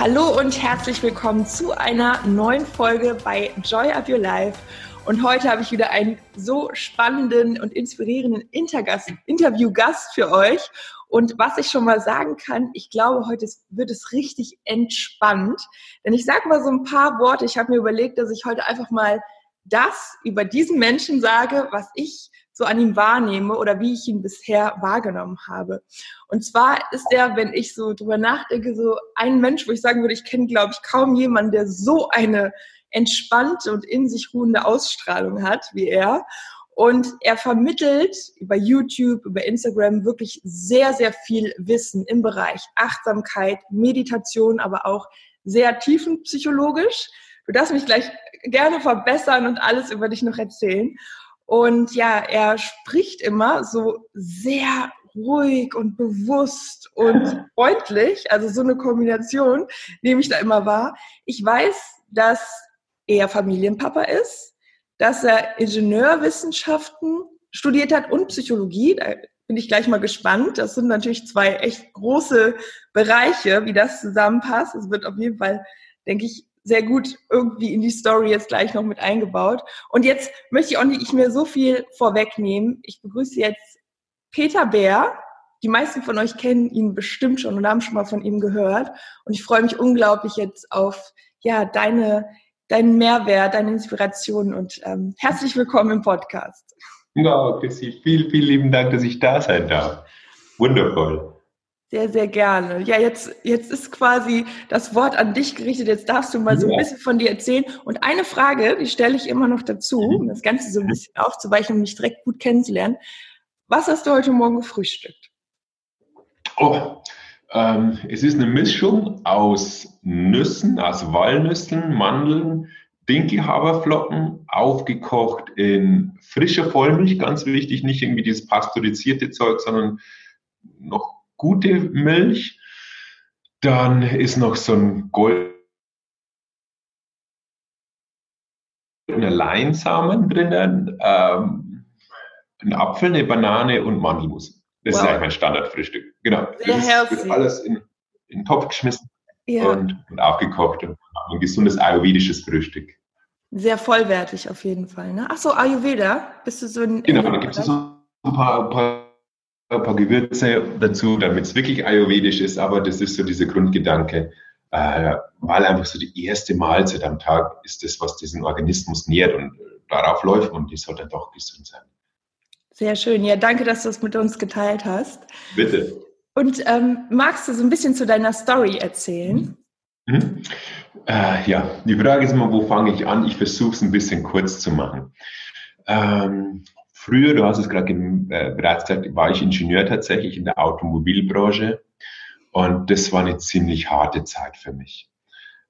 Hallo und herzlich willkommen zu einer neuen Folge bei Joy of Your Life. Und heute habe ich wieder einen so spannenden und inspirierenden Interviewgast für euch. Und was ich schon mal sagen kann, ich glaube, heute wird es richtig entspannt. Denn ich sage mal so ein paar Worte. Ich habe mir überlegt, dass ich heute einfach mal das über diesen Menschen sage, was ich so an ihm wahrnehme oder wie ich ihn bisher wahrgenommen habe. Und zwar ist er, wenn ich so drüber nachdenke, so ein Mensch, wo ich sagen würde, ich kenne, glaube ich, kaum jemanden, der so eine entspannte und in sich ruhende Ausstrahlung hat wie er. Und er vermittelt über YouTube, über Instagram wirklich sehr, sehr viel Wissen im Bereich Achtsamkeit, Meditation, aber auch sehr tiefenpsychologisch. Du darfst mich gleich gerne verbessern und alles über dich noch erzählen. Und ja, er spricht immer so sehr ruhig und bewusst und freundlich. Also so eine Kombination nehme ich da immer wahr. Ich weiß, dass er Familienpapa ist, dass er Ingenieurwissenschaften studiert hat und Psychologie. Da bin ich gleich mal gespannt. Das sind natürlich zwei echt große Bereiche, wie das zusammenpasst. Es wird auf jeden Fall, denke ich, sehr gut irgendwie in die Story jetzt gleich noch mit eingebaut. Und jetzt möchte ich auch nicht mehr so viel vorwegnehmen. Ich begrüße jetzt Peter Bär. Die meisten von euch kennen ihn bestimmt schon und haben schon mal von ihm gehört. Und ich freue mich unglaublich jetzt auf ja deine deinen Mehrwert, deine Inspiration und ähm, herzlich willkommen im Podcast. Ja, Chrissy, vielen, vielen lieben Dank, dass ich da sein darf. Wundervoll. Sehr, sehr gerne. Ja, jetzt, jetzt ist quasi das Wort an dich gerichtet. Jetzt darfst du mal so ein bisschen von dir erzählen. Und eine Frage, die stelle ich immer noch dazu, um das Ganze so ein bisschen aufzuweichen, um mich direkt gut kennenzulernen. Was hast du heute Morgen gefrühstückt? Oh, ähm, es ist eine Mischung aus Nüssen, aus Walnüssen, Mandeln, Dinkelhaferflocken, aufgekocht in frischer Vollmilch, ganz wichtig, nicht irgendwie dieses pasteurisierte Zeug, sondern noch gute Milch. Dann ist noch so ein goldener Leinsamen drinnen, ähm, ein Apfel, eine Banane und Mandelmus. Das wow. ist eigentlich mein Standardfrühstück. Genau. Sehr das wird alles in, in den Topf geschmissen ja. und, und, aufgekocht und ein gesundes ayurvedisches Frühstück. Sehr vollwertig auf jeden Fall. Ne? Ach so, Ayurveda? Bist du so ein. Genau, da gibt es so ein paar, ein paar ein paar Gewürze dazu, damit es wirklich ayurvedisch ist, aber das ist so dieser Grundgedanke, äh, weil einfach so die erste Mahlzeit am Tag ist das, was diesen Organismus nährt und darauf läuft und die soll dann doch gesund sein. Sehr schön. Ja, danke, dass du es mit uns geteilt hast. Bitte. Und ähm, magst du so ein bisschen zu deiner Story erzählen? Mhm. Äh, ja, die Frage ist immer, wo fange ich an? Ich versuche es ein bisschen kurz zu machen. Ähm, Früher, du hast es gerade äh, bereits gesagt, war ich Ingenieur tatsächlich in der Automobilbranche und das war eine ziemlich harte Zeit für mich.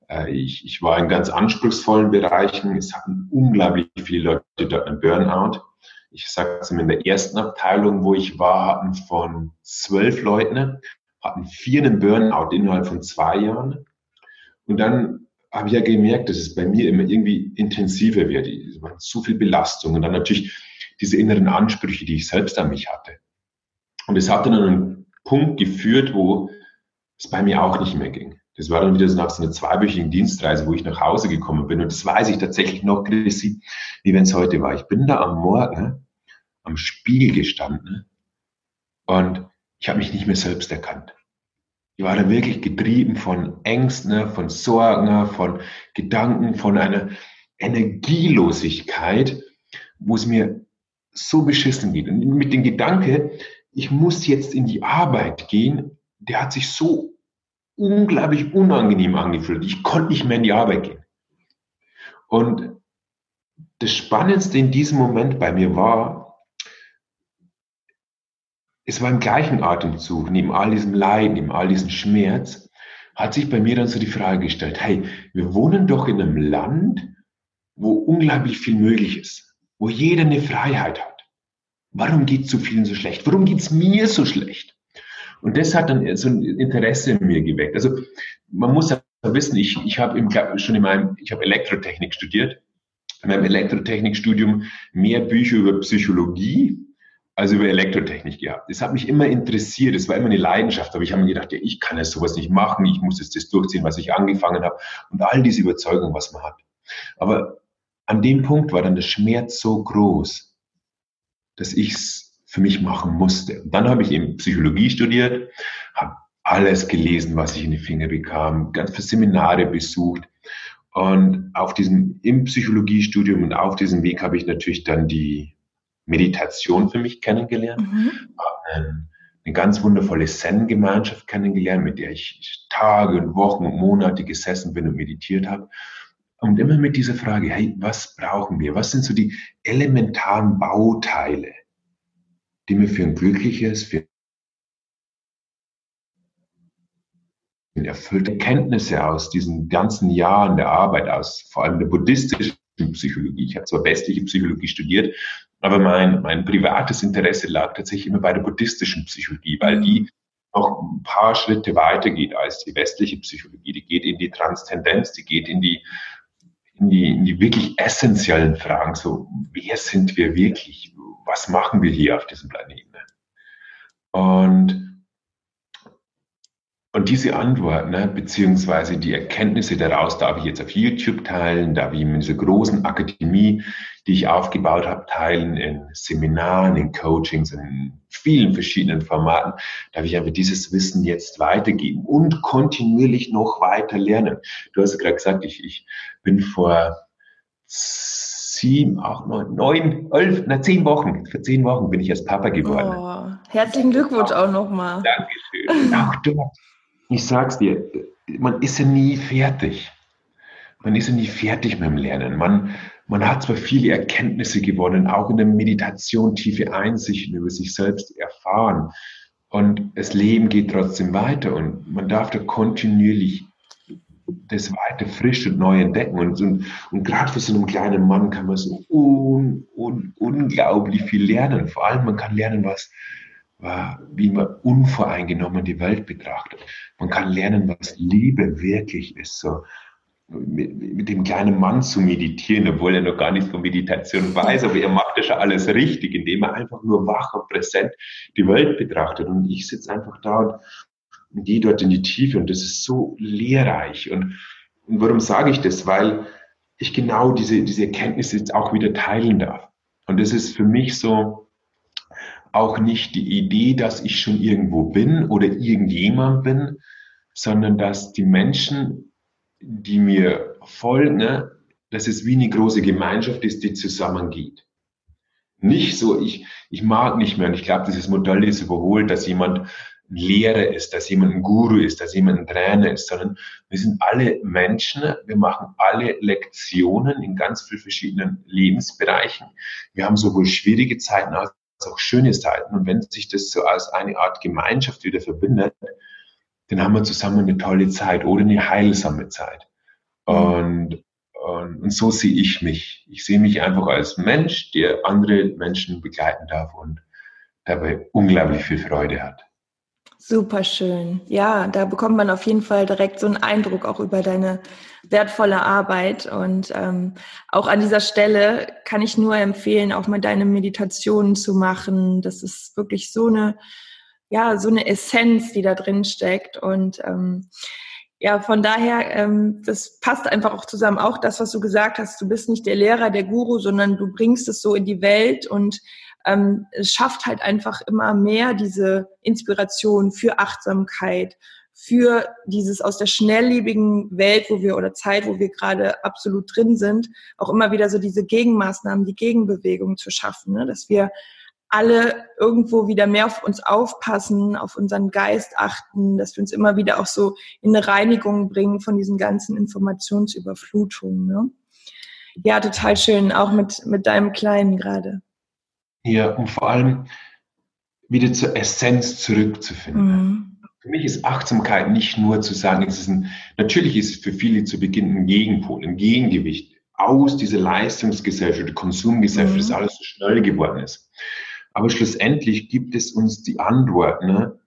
Äh, ich, ich war in ganz anspruchsvollen Bereichen. Es hatten unglaublich viele Leute dort einen Burnout. Ich sage es in der ersten Abteilung, wo ich war, hatten von zwölf Leuten, hatten vier einen Burnout innerhalb von zwei Jahren. Und dann habe ich ja gemerkt, dass es bei mir immer irgendwie intensiver wird. Es war zu viel Belastung und dann natürlich diese inneren Ansprüche, die ich selbst an mich hatte. Und es hat dann einen Punkt geführt, wo es bei mir auch nicht mehr ging. Das war dann wieder so nach so einer zweiwöchigen Dienstreise, wo ich nach Hause gekommen bin. Und das weiß ich tatsächlich noch, Chrissy, wie wenn es heute war. Ich bin da am Morgen am Spiegel gestanden und ich habe mich nicht mehr selbst erkannt. Ich war da wirklich getrieben von Ängsten, von Sorgen, von Gedanken, von einer Energielosigkeit, wo es mir so beschissen geht. Und mit dem Gedanke, ich muss jetzt in die Arbeit gehen, der hat sich so unglaublich unangenehm angefühlt. Ich konnte nicht mehr in die Arbeit gehen. Und das Spannendste in diesem Moment bei mir war, es war im gleichen Atemzug, neben all diesem Leid, neben all diesem Schmerz, hat sich bei mir dann so die Frage gestellt, hey, wir wohnen doch in einem Land, wo unglaublich viel möglich ist, wo jeder eine Freiheit hat. Warum geht es so vielen so schlecht? Warum geht es mir so schlecht? Und das hat dann so ein Interesse in mir geweckt. Also man muss ja wissen, ich, ich habe schon in meinem, ich habe Elektrotechnik studiert, in meinem Elektrotechnikstudium mehr Bücher über Psychologie als über Elektrotechnik gehabt. Das hat mich immer interessiert, das war immer eine Leidenschaft, aber ich habe mir gedacht, ja, ich kann ja sowas nicht machen, ich muss jetzt das durchziehen, was ich angefangen habe und all diese Überzeugung, was man hat. Aber an dem Punkt war dann der Schmerz so groß, dass ich es für mich machen musste. Und dann habe ich eben Psychologie studiert, habe alles gelesen, was ich in die Finger bekam, ganz viele Seminare besucht. Und auf diesem, im Psychologiestudium und auf diesem Weg habe ich natürlich dann die Meditation für mich kennengelernt, mhm. eine, eine ganz wundervolle Zen-Gemeinschaft kennengelernt, mit der ich Tage und Wochen und Monate gesessen bin und meditiert habe. Und immer mit dieser Frage, hey, was brauchen wir? Was sind so die elementaren Bauteile, die mir für ein glückliches, für erfüllte Kenntnisse aus diesen ganzen Jahren der Arbeit, aus vor allem der buddhistischen Psychologie. Ich habe zwar westliche Psychologie studiert, aber mein, mein privates Interesse lag tatsächlich immer bei der buddhistischen Psychologie, weil die noch ein paar Schritte weiter geht als die westliche Psychologie. Die geht in die Transzendenz, die geht in die in die, in die wirklich essentiellen Fragen, so wer sind wir wirklich? Was machen wir hier auf diesem Planeten? Und und diese Antworten, ne, beziehungsweise die Erkenntnisse daraus, darf ich jetzt auf YouTube teilen, darf ich in dieser großen Akademie, die ich aufgebaut habe, teilen, in Seminaren, in Coachings, in vielen verschiedenen Formaten, darf ich einfach dieses Wissen jetzt weitergeben und kontinuierlich noch weiter lernen. Du hast gerade gesagt, ich, ich bin vor sieben, acht, neun, neun, elf, na zehn Wochen, vor zehn Wochen bin ich als Papa geworden. Oh, herzlichen Glückwunsch auch nochmal. Dankeschön. Auch dort ich sag's dir, man ist ja nie fertig. Man ist ja nie fertig mit dem Lernen. Man, man hat zwar viele Erkenntnisse gewonnen, auch in der Meditation tiefe Einsichten über sich selbst erfahren. Und das Leben geht trotzdem weiter und man darf da kontinuierlich das weiter frisch und neu entdecken. Und, und, und gerade für so einen kleinen Mann kann man so un, un, unglaublich viel lernen. Vor allem, man kann lernen, was, wie man unvoreingenommen die Welt betrachtet. Man kann lernen, was Liebe wirklich ist. So mit, mit dem kleinen Mann zu meditieren, obwohl er noch gar nicht von Meditation weiß, aber er macht ja schon alles richtig, indem er einfach nur wach und präsent die Welt betrachtet. Und ich sitze einfach da und, und gehe dort in die Tiefe und das ist so lehrreich. Und, und warum sage ich das? Weil ich genau diese, diese Erkenntnisse jetzt auch wieder teilen darf. Und das ist für mich so, auch nicht die Idee, dass ich schon irgendwo bin oder irgendjemand bin, sondern dass die Menschen, die mir folgen, ne, dass es wie eine große Gemeinschaft ist, die zusammengeht. Nicht so, ich, ich mag nicht mehr, und ich glaube, dieses Modell ist überholt, dass jemand ein Lehrer ist, dass jemand ein Guru ist, dass jemand ein Trainer ist, sondern wir sind alle Menschen, wir machen alle Lektionen in ganz vielen verschiedenen Lebensbereichen. Wir haben sowohl schwierige Zeiten als auch schöne Seiten. Und wenn sich das so als eine Art Gemeinschaft wieder verbindet, dann haben wir zusammen eine tolle Zeit oder eine heilsame Zeit. Und, und, und so sehe ich mich. Ich sehe mich einfach als Mensch, der andere Menschen begleiten darf und dabei unglaublich viel Freude hat. Super schön. Ja, da bekommt man auf jeden Fall direkt so einen Eindruck auch über deine wertvolle Arbeit. Und ähm, auch an dieser Stelle kann ich nur empfehlen, auch mal deine Meditationen zu machen. Das ist wirklich so eine, ja, so eine Essenz, die da drin steckt. Und ähm, ja, von daher, ähm, das passt einfach auch zusammen. Auch das, was du gesagt hast, du bist nicht der Lehrer, der Guru, sondern du bringst es so in die Welt und ähm, es schafft halt einfach immer mehr diese Inspiration für Achtsamkeit, für dieses aus der schnelllebigen Welt, wo wir oder Zeit, wo wir gerade absolut drin sind, auch immer wieder so diese Gegenmaßnahmen, die Gegenbewegung zu schaffen, ne? dass wir alle irgendwo wieder mehr auf uns aufpassen, auf unseren Geist achten, dass wir uns immer wieder auch so in eine Reinigung bringen von diesen ganzen Informationsüberflutungen. Ne? Ja, total schön, auch mit, mit deinem Kleinen gerade. Ja, und vor allem wieder zur Essenz zurückzufinden. Mhm. Für mich ist Achtsamkeit nicht nur zu sagen, es ist ein, natürlich ist es für viele zu Beginn ein Gegenpol, ein Gegengewicht aus dieser Leistungsgesellschaft, der Konsumgesellschaft, mhm. das alles so schnell geworden ist. Aber schlussendlich gibt es uns die Antwort ne,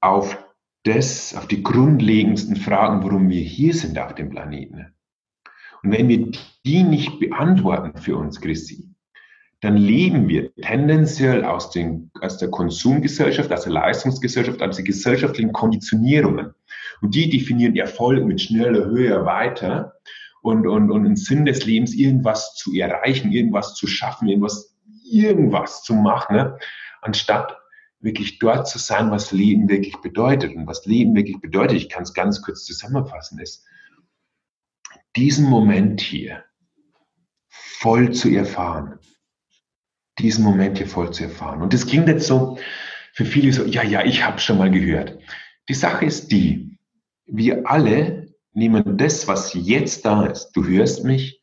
auf das, auf die grundlegendsten Fragen, warum wir hier sind auf dem Planeten. Und wenn wir die nicht beantworten für uns, Christi, dann leben wir tendenziell aus, den, aus der Konsumgesellschaft, aus der Leistungsgesellschaft, aus den gesellschaftlichen Konditionierungen. Und die definieren Erfolg mit schneller, höher, weiter und, und, und einen Sinn des Lebens, irgendwas zu erreichen, irgendwas zu schaffen, irgendwas, irgendwas zu machen, ne? anstatt wirklich dort zu sein, was Leben wirklich bedeutet. Und was Leben wirklich bedeutet, ich kann es ganz kurz zusammenfassen, ist, diesen Moment hier voll zu erfahren diesen Moment hier voll zu erfahren. Und das klingt jetzt so für viele so, ja, ja, ich habe schon mal gehört. Die Sache ist die, wir alle nehmen das, was jetzt da ist. Du hörst mich,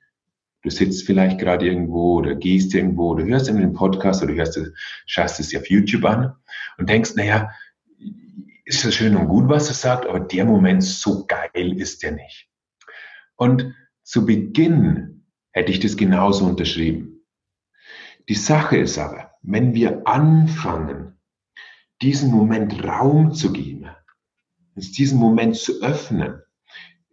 du sitzt vielleicht gerade irgendwo oder gehst irgendwo oder hörst in den Podcast oder hörst, schaust es auf YouTube an und denkst, naja, ist das schön und gut, was er sagt, aber der Moment so geil ist der nicht. Und zu Beginn hätte ich das genauso unterschrieben. Die Sache ist aber, wenn wir anfangen, diesen Moment Raum zu geben, uns diesen Moment zu öffnen,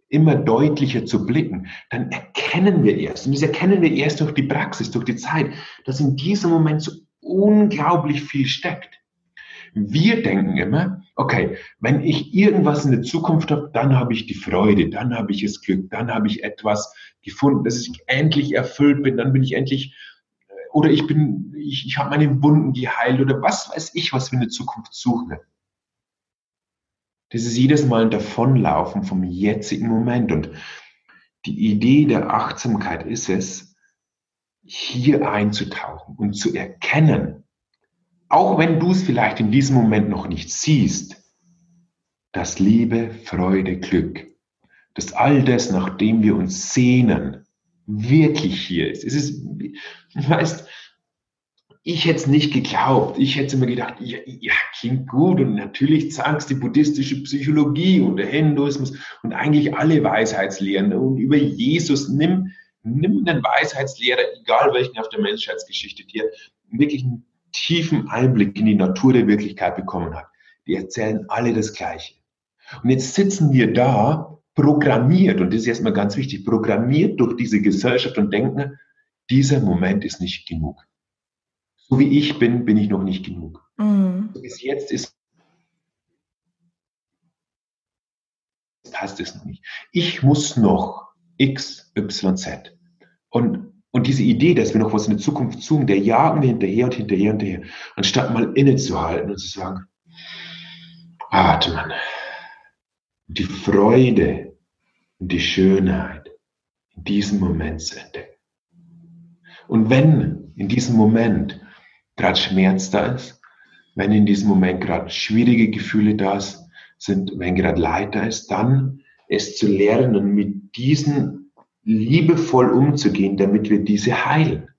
immer deutlicher zu blicken, dann erkennen wir erst, und das erkennen wir erst durch die Praxis, durch die Zeit, dass in diesem Moment so unglaublich viel steckt. Wir denken immer, okay, wenn ich irgendwas in der Zukunft habe, dann habe ich die Freude, dann habe ich das Glück, dann habe ich etwas gefunden, dass ich endlich erfüllt bin, dann bin ich endlich oder ich bin, ich, ich habe meine Wunden geheilt oder was weiß ich, was wir in der Zukunft suchen. Das ist jedes Mal ein Davonlaufen vom jetzigen Moment. Und die Idee der Achtsamkeit ist es, hier einzutauchen und zu erkennen, auch wenn du es vielleicht in diesem Moment noch nicht siehst, dass Liebe, Freude, Glück, dass all das, nachdem wir uns sehnen, wirklich hier ist. Es ist, weißt, ich hätte es nicht geglaubt. Ich hätte immer gedacht, ja, ja, klingt gut und natürlich sagst die buddhistische Psychologie und der Hinduismus und eigentlich alle Weisheitslehren und über Jesus. Nimm, nimm den Weisheitslehrer, egal welchen auf der Menschheitsgeschichte, der wirklich einen tiefen Einblick in die Natur der Wirklichkeit bekommen hat. Die erzählen alle das Gleiche. Und jetzt sitzen wir da programmiert, und das ist erstmal ganz wichtig, programmiert durch diese Gesellschaft und denken, dieser Moment ist nicht genug. So wie ich bin, bin ich noch nicht genug. Mhm. Bis jetzt ist passt es noch nicht. Ich muss noch X, Y, Z. Und, und diese Idee, dass wir noch was in der Zukunft suchen, der jagen wir hinterher und hinterher und hinterher, anstatt mal innezuhalten und zu sagen, atmen. Die Freude und die Schönheit in diesem Moment zu entdecken. Und wenn in diesem Moment gerade Schmerz da ist, wenn in diesem Moment gerade schwierige Gefühle da sind, wenn gerade Leid da ist, dann es zu lernen, mit diesen liebevoll umzugehen, damit wir diese heilen.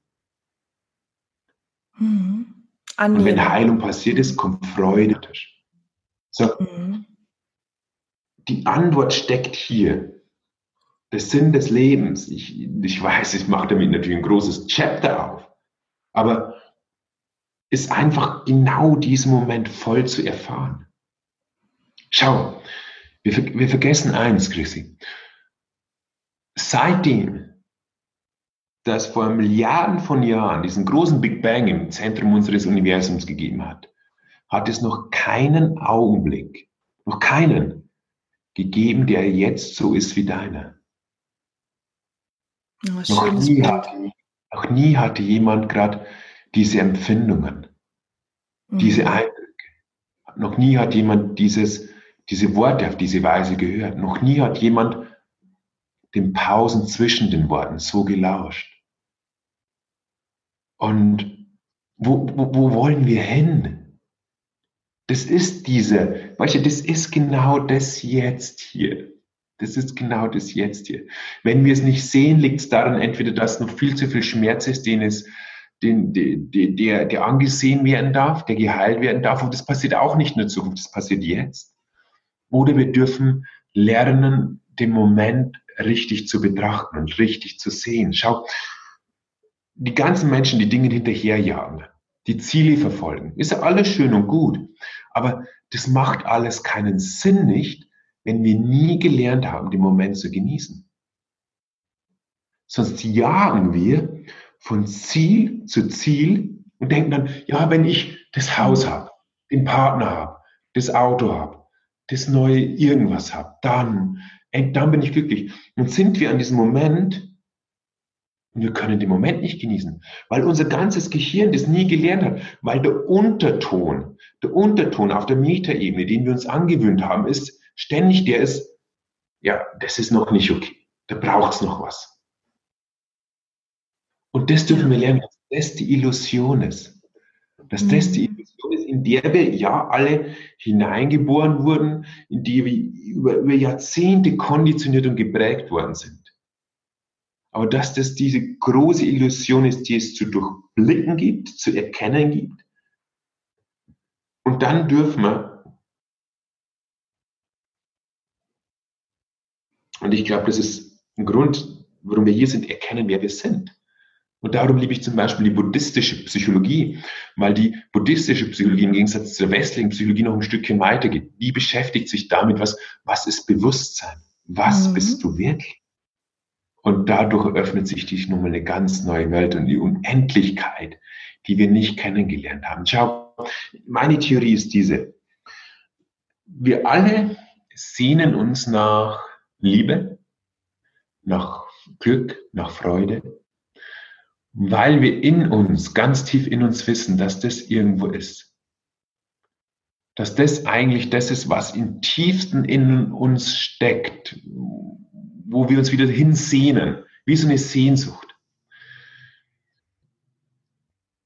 Mhm. Und wenn Heilung passiert ist, kommt Freude. So. Mhm. Die Antwort steckt hier der Sinn des Lebens. Ich, ich weiß, ich mache damit natürlich ein großes Chapter auf, aber ist einfach genau diesen Moment voll zu erfahren. Schau, wir, wir vergessen eins, Chrissy. Seitdem dass vor Milliarden von Jahren diesen großen Big Bang im Zentrum unseres Universums gegeben hat, hat es noch keinen Augenblick, noch keinen gegeben, der jetzt so ist wie deiner. Oh, noch, nie hatte, noch nie hatte jemand gerade diese Empfindungen, mhm. diese Eindrücke. Noch nie hat jemand dieses, diese Worte auf diese Weise gehört. Noch nie hat jemand den Pausen zwischen den Worten so gelauscht. Und wo, wo, wo wollen wir hin? Das ist diese, weißt du, das ist genau das jetzt hier. Das ist genau das Jetzt hier. Wenn wir es nicht sehen, liegt es daran, entweder, dass noch viel zu viel Schmerz ist, den es, den, der, der, der angesehen werden darf, der geheilt werden darf. Und das passiert auch nicht in der Zukunft, das passiert jetzt. Oder wir dürfen lernen, den Moment richtig zu betrachten und richtig zu sehen. Schau, die ganzen Menschen, die Dinge hinterherjagen, die Ziele verfolgen, ist ja alles schön und gut. Aber das macht alles keinen Sinn nicht, wenn wir nie gelernt haben, den Moment zu genießen. Sonst jagen wir von Ziel zu Ziel und denken dann, ja, wenn ich das Haus habe, den Partner habe, das Auto habe, das neue irgendwas habe, dann, dann bin ich glücklich. Und sind wir an diesem Moment und wir können den Moment nicht genießen, weil unser ganzes Gehirn das nie gelernt hat, weil der Unterton, der Unterton auf der Metaebene, den wir uns angewöhnt haben, ist ständig der ist, ja, das ist noch nicht okay, da braucht es noch was. Und das dürfen wir lernen, dass das die Illusion ist. Dass mhm. das die Illusion ist, in der wir ja alle hineingeboren wurden, in die wir über, über Jahrzehnte konditioniert und geprägt worden sind. Aber dass das diese große Illusion ist, die es zu durchblicken gibt, zu erkennen gibt. Und dann dürfen wir, und ich glaube, das ist ein Grund, warum wir hier sind, erkennen, wer wir sind. Und darum liebe ich zum Beispiel die buddhistische Psychologie, weil die buddhistische Psychologie im Gegensatz zur westlichen Psychologie noch ein Stückchen weitergeht. Die beschäftigt sich damit, was, was ist Bewusstsein? Was mhm. bist du wirklich? Und dadurch öffnet sich dich nun mal eine ganz neue Welt und die Unendlichkeit, die wir nicht kennengelernt haben. Schau, meine Theorie ist diese. Wir alle sehnen uns nach Liebe, nach Glück, nach Freude, weil wir in uns, ganz tief in uns wissen, dass das irgendwo ist. Dass das eigentlich das ist, was im tiefsten in uns steckt, wo wir uns wieder hinsehnen, wie so eine Sehnsucht.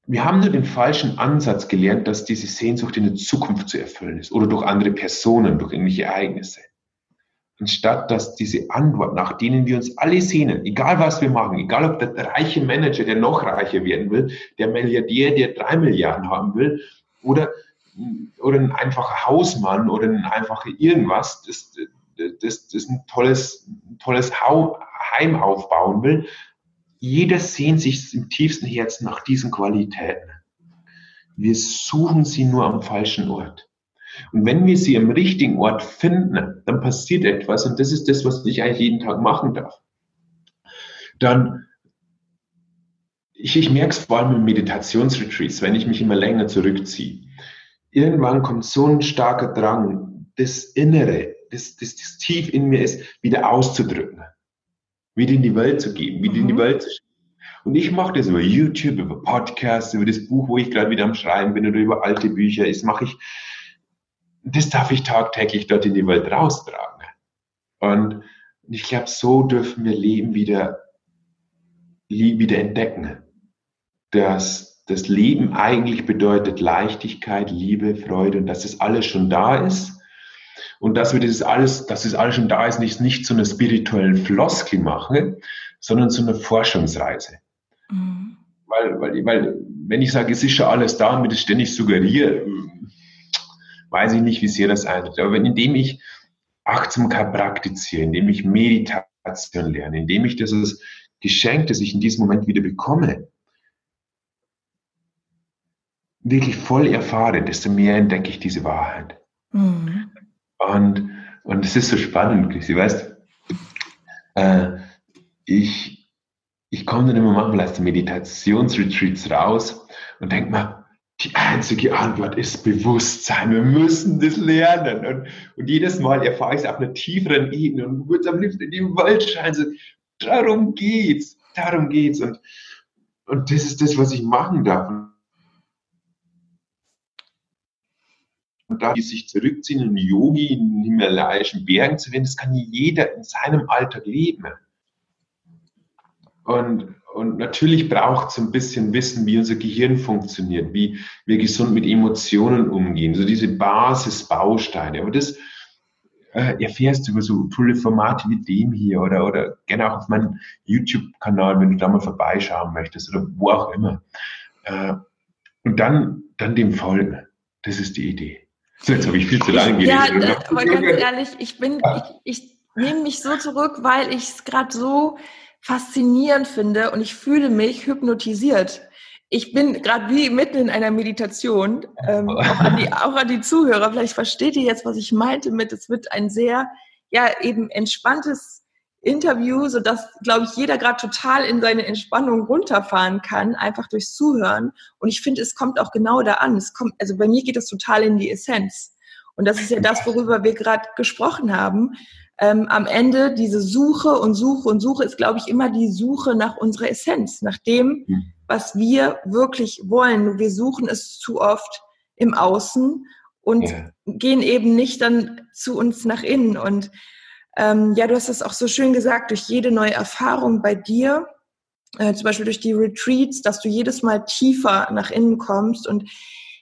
Wir haben nur den falschen Ansatz gelernt, dass diese Sehnsucht in der Zukunft zu erfüllen ist oder durch andere Personen, durch irgendwelche Ereignisse anstatt dass diese Antwort, nach denen wir uns alle sehnen, egal was wir machen, egal ob der reiche Manager, der noch reicher werden will, der Milliardär, der drei Milliarden haben will, oder, oder ein einfacher Hausmann oder ein einfacher irgendwas, das, das, das ein tolles, tolles Heim aufbauen will, jeder sehnt sich im tiefsten Herzen nach diesen Qualitäten. Wir suchen sie nur am falschen Ort. Und wenn wir sie am richtigen Ort finden, dann passiert etwas und das ist das, was ich eigentlich jeden Tag machen darf. Dann, ich, ich merke es vor allem im Meditationsretreats, wenn ich mich immer länger zurückziehe. Irgendwann kommt so ein starker Drang, das Innere, das, das, das tief in mir ist, wieder auszudrücken, wieder in die Welt zu geben, wieder mhm. in die mhm. Welt zu schicken. Und ich mache das über YouTube, über Podcasts, über das Buch, wo ich gerade wieder am Schreiben bin oder über alte Bücher. Das mache ich das darf ich tagtäglich dort in die Welt raustragen. Und ich glaube, so dürfen wir Leben wieder, wieder entdecken. Dass das Leben eigentlich bedeutet Leichtigkeit, Liebe, Freude und dass das alles schon da ist. Und dass wir das alles, dass das alles schon da ist, nicht, nicht zu einer spirituellen Floskel machen, sondern zu einer Forschungsreise. Mhm. Weil, weil, weil, wenn ich sage, es ist schon alles da und mir das ständig suggeriere, weiß ich nicht, wie sehr das eintritt. Aber wenn, indem ich Achtsamkeit praktiziere, indem ich Meditation lerne, indem ich dieses Geschenk, das ich in diesem Moment wieder bekomme, wirklich voll erfahre, desto mehr entdecke ich diese Wahrheit. Mhm. Und, und es ist so spannend, Sie weißt, äh, ich, ich komme dann immer manchmal aus den Meditationsretreats raus und denke mir, die einzige Antwort ist Bewusstsein. Wir müssen das lernen. Und, und jedes Mal erfahre ich es auf einer tieferen Ebene und würde am liebsten in die Welt scheinen. So, darum geht's. Darum geht's. Und, und das ist das, was ich machen darf. Und da sich zurückziehen in Yogi, in den himalayischen Bergen zu werden, das kann jeder in seinem Alltag leben. Und, und natürlich braucht es ein bisschen Wissen, wie unser Gehirn funktioniert, wie wir gesund mit Emotionen umgehen, so diese Basisbausteine. Aber das äh, erfährst du über so tolle Formate wie dem hier oder, oder gerne auch auf meinem YouTube-Kanal, wenn du da mal vorbeischauen möchtest oder wo auch immer. Äh, und dann, dann dem folgen. Das ist die Idee. Jetzt habe ich viel zu lange geredet. Ja, aber ganz ehrlich, ich bin, ich, ich nehme mich so zurück, weil ich es gerade so faszinierend finde und ich fühle mich hypnotisiert. Ich bin gerade wie mitten in einer Meditation, ähm, auch, an die, auch an die Zuhörer. Vielleicht versteht ihr jetzt, was ich meinte mit, es wird ein sehr, ja, eben entspanntes Interview, so dass, glaube ich, jeder gerade total in seine Entspannung runterfahren kann, einfach durchs Zuhören. Und ich finde, es kommt auch genau da an. Es kommt, also bei mir geht es total in die Essenz. Und das ist ja das, worüber wir gerade gesprochen haben. Ähm, am Ende diese Suche und Suche und Suche ist, glaube ich, immer die Suche nach unserer Essenz, nach dem, hm. was wir wirklich wollen. Wir suchen es zu oft im Außen und ja. gehen eben nicht dann zu uns nach innen. Und ähm, ja, du hast das auch so schön gesagt, durch jede neue Erfahrung bei dir, äh, zum Beispiel durch die Retreats, dass du jedes Mal tiefer nach innen kommst. Und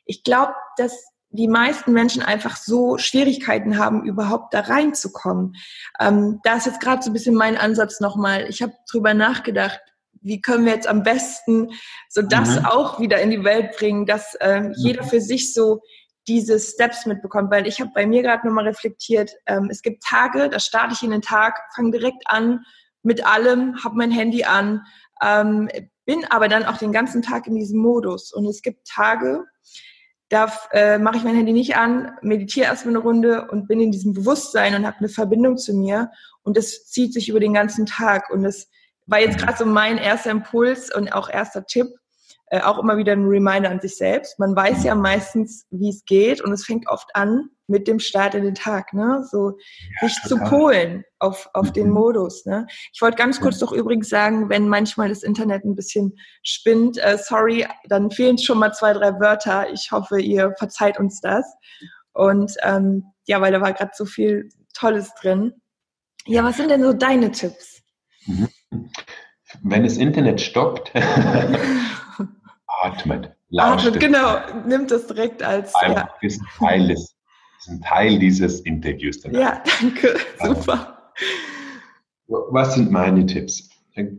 ich glaube, dass die meisten Menschen einfach so Schwierigkeiten haben, überhaupt da reinzukommen. Ähm, da ist jetzt gerade so ein bisschen mein Ansatz nochmal. Ich habe drüber nachgedacht, wie können wir jetzt am besten so das mhm. auch wieder in die Welt bringen, dass äh, jeder mhm. für sich so diese Steps mitbekommt, weil ich habe bei mir gerade nochmal reflektiert, ähm, es gibt Tage, da starte ich in den Tag, fange direkt an mit allem, habe mein Handy an, ähm, bin aber dann auch den ganzen Tag in diesem Modus. Und es gibt Tage, da äh, mache ich mein Handy nicht an, meditiere erstmal eine Runde und bin in diesem Bewusstsein und habe eine Verbindung zu mir. Und das zieht sich über den ganzen Tag. Und das war jetzt gerade so mein erster Impuls und auch erster Tipp, äh, auch immer wieder ein Reminder an sich selbst. Man weiß ja meistens, wie es geht und es fängt oft an mit dem Start in den Tag, ne? So ja, sich total. zu polen auf, auf mhm. den Modus. Ne? Ich wollte ganz kurz ja. doch übrigens sagen, wenn manchmal das Internet ein bisschen spinnt, äh, sorry, dann fehlen schon mal zwei, drei Wörter. Ich hoffe, ihr verzeiht uns das. Und ähm, ja, weil da war gerade so viel Tolles drin. Ja, was sind denn so deine Tipps? Mhm. Wenn das Internet stoppt, atmet. Atmet, genau. Nimmt das direkt als. Ja. ist, ein Teil des, ist ein Teil dieses Interviews. Danach. Ja, danke. Super. Was sind meine Tipps?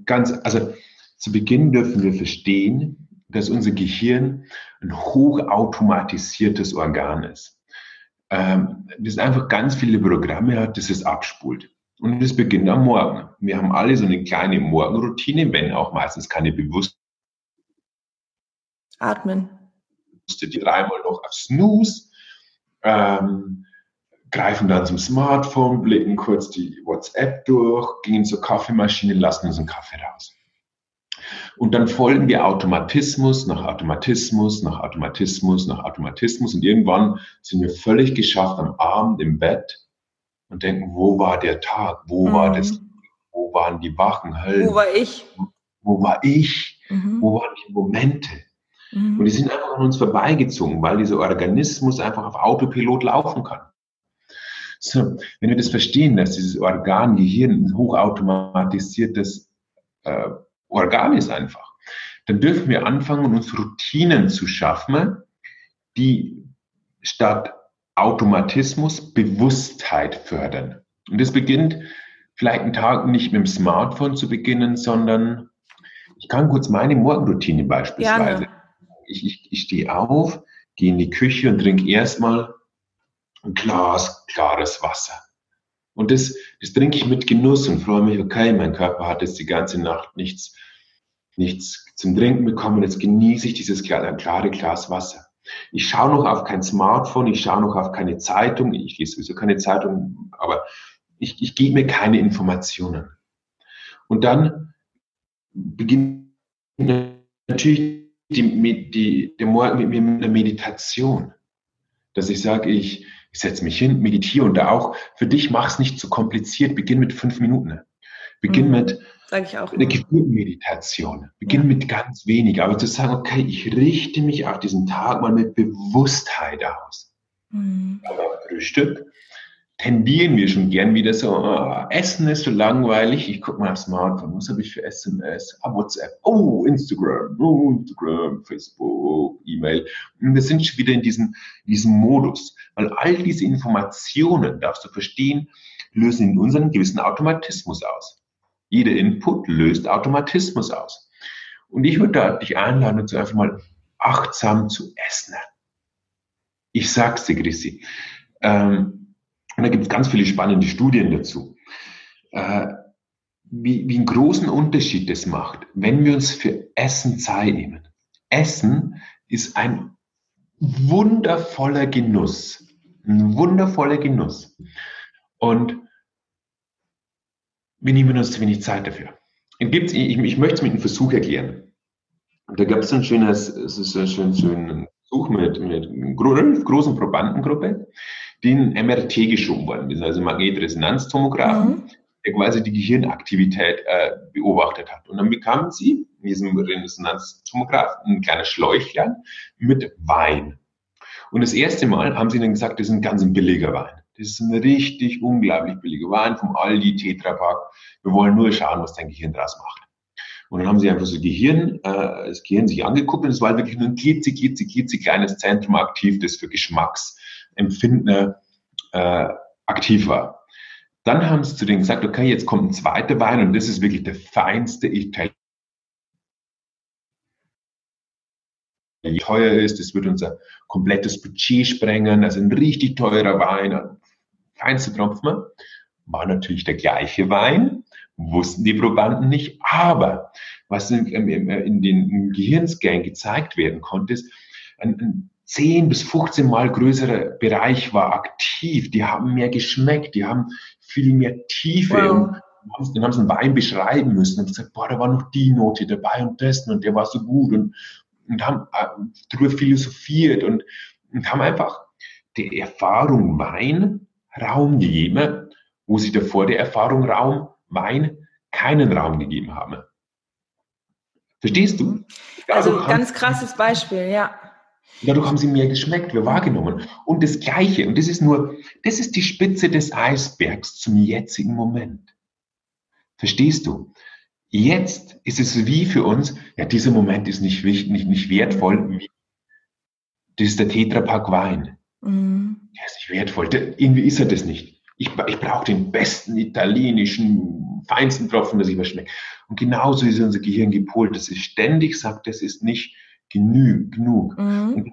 Ganz, also zu Beginn dürfen wir verstehen, dass unser Gehirn ein hochautomatisiertes Organ ist. Ähm, das einfach ganz viele Programme hat, das es abspult. Und das beginnt am Morgen. Wir haben alle so eine kleine Morgenroutine, wenn auch meistens keine bewusste Atmen. Die dreimal noch auf Snooze, ähm, greifen dann zum Smartphone, blicken kurz die WhatsApp durch, gehen zur Kaffeemaschine, lassen uns einen Kaffee raus. Und dann folgen wir Automatismus nach Automatismus, nach Automatismus, nach Automatismus. Und irgendwann sind wir völlig geschafft am Abend im Bett und denken, wo war der Tag? Wo mhm. war das? Wo waren die wachen Höllen? Wo war ich? Wo war ich? Mhm. Wo waren die Momente? Mhm. Und die sind einfach an uns vorbeigezogen, weil dieser Organismus einfach auf Autopilot laufen kann. So, wenn wir das verstehen, dass dieses Organ, Gehirn ein hochautomatisiertes äh, Organ ist einfach, dann dürfen wir anfangen, uns Routinen zu schaffen, die statt Automatismus Bewusstheit fördern. Und das beginnt vielleicht einen Tag nicht mit dem Smartphone zu beginnen, sondern ich kann kurz meine Morgenroutine beispielsweise. Ich, ich, ich stehe auf, gehe in die Küche und trinke erstmal ein Glas klares Wasser. Und das, das trinke ich mit Genuss und freue mich, okay, mein Körper hat jetzt die ganze Nacht nichts, nichts zum Trinken bekommen, jetzt genieße ich dieses klare, Glas Wasser. Ich schaue noch auf kein Smartphone, ich schaue noch auf keine Zeitung, ich lese sowieso keine Zeitung, aber ich, ich gebe mir keine Informationen. Und dann beginne natürlich die, die, der mit mir mit einer Meditation. Dass ich sage, ich, ich setze mich hin, meditiere und da auch für dich mach es nicht zu kompliziert. Beginn mit fünf Minuten. Beginn mhm. mit Sag ich auch eine Gefühlmeditation. Beginn ja. mit ganz wenig. Aber zu sagen, okay, ich richte mich auf diesen Tag mal mit Bewusstheit aus. Mhm. Frühstück, tendieren wir schon gern wieder so, oh, Essen ist so langweilig, ich gucke mal aufs Smartphone, was habe ich für SMS? Ah, WhatsApp, oh, Instagram, oh, Instagram, Facebook, E-Mail. Und wir sind schon wieder in diesem, diesem Modus. Weil all diese Informationen, darfst du verstehen, lösen in unseren gewissen Automatismus aus. Jeder Input löst Automatismus aus. Und ich würde dich einladen, dazu einfach mal achtsam zu essen. Ich sag's dir, Chrissy. Ähm, und da gibt es ganz viele spannende Studien dazu. Äh, wie, wie einen großen Unterschied das macht, wenn wir uns für Essen Zeit nehmen. Essen ist ein wundervoller Genuss. Ein wundervoller Genuss. Und wir nehmen uns zu wenig Zeit dafür. ich, ich möchte es mit einem Versuch erklären. Da gab es ein schönes, es ist ein schön, schönen Versuch mit, mit einer großen Probandengruppe, die in MRT geschoben worden ist, also Magnetresonanztomographen, mhm. der quasi die Gehirnaktivität äh, beobachtet hat. Und dann bekamen sie in diesem Resonanztomograph ein kleines Schläuchlein mit Wein. Und das erste Mal haben sie dann gesagt, das ist ein ganz billiger Wein. Das ist ein richtig unglaublich billiger Wein vom Aldi, Tetra Pak. Wir wollen nur schauen, was dein Gehirn draus macht. Und dann haben sie einfach so Gehirn, äh, das Gehirn sich angeguckt und es war wirklich nur ein klitzig, klitzig, klitzig kleines Zentrum aktiv, das für Geschmacksempfinden äh, aktiv war. Dann haben sie zu denen gesagt, okay, jetzt kommt ein zweiter Wein und das ist wirklich der feinste Italiener. teuer ist, das wird unser komplettes Budget sprengen, also ein richtig teurer Wein, feinste Tropfen, war natürlich der gleiche Wein, wussten die Probanden nicht. Aber was in, in, in den Gehirnscan gezeigt werden konnte, ist, ein, ein 10 bis 15 Mal größerer Bereich war aktiv. Die haben mehr geschmeckt, die haben viel mehr Tiefe. Wow. Und dann haben sie einen Wein beschreiben müssen und gesagt, boah, da war noch die Note dabei und das und der war so gut und, und haben äh, darüber philosophiert und, und haben einfach der Erfahrung Wein Raum gegeben, wo sie davor der Erfahrung Raum Wein keinen Raum gegeben haben. Verstehst du? Also dadurch ganz krasses Beispiel, ja. Dadurch haben sie mehr geschmeckt, wir wahrgenommen. Und das Gleiche, und das ist nur, das ist die Spitze des Eisbergs zum jetzigen Moment. Verstehst du? Jetzt ist es wie für uns, ja, dieser Moment ist nicht wichtig, nicht, nicht wertvoll, wie, das ist der Tetrapack Wein. Mhm. Der ist nicht wertvoll. Der, irgendwie ist er das nicht ich, ich brauche den besten italienischen, feinsten Tropfen, dass ich was schmeckt. Und genauso ist unser Gehirn gepolt, dass es ständig sagt, das ist nicht genü genug. Mhm.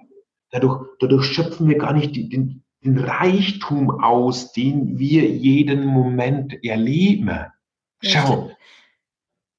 dadurch, dadurch schöpfen wir gar nicht die, den, den Reichtum aus, den wir jeden Moment erleben. Schau,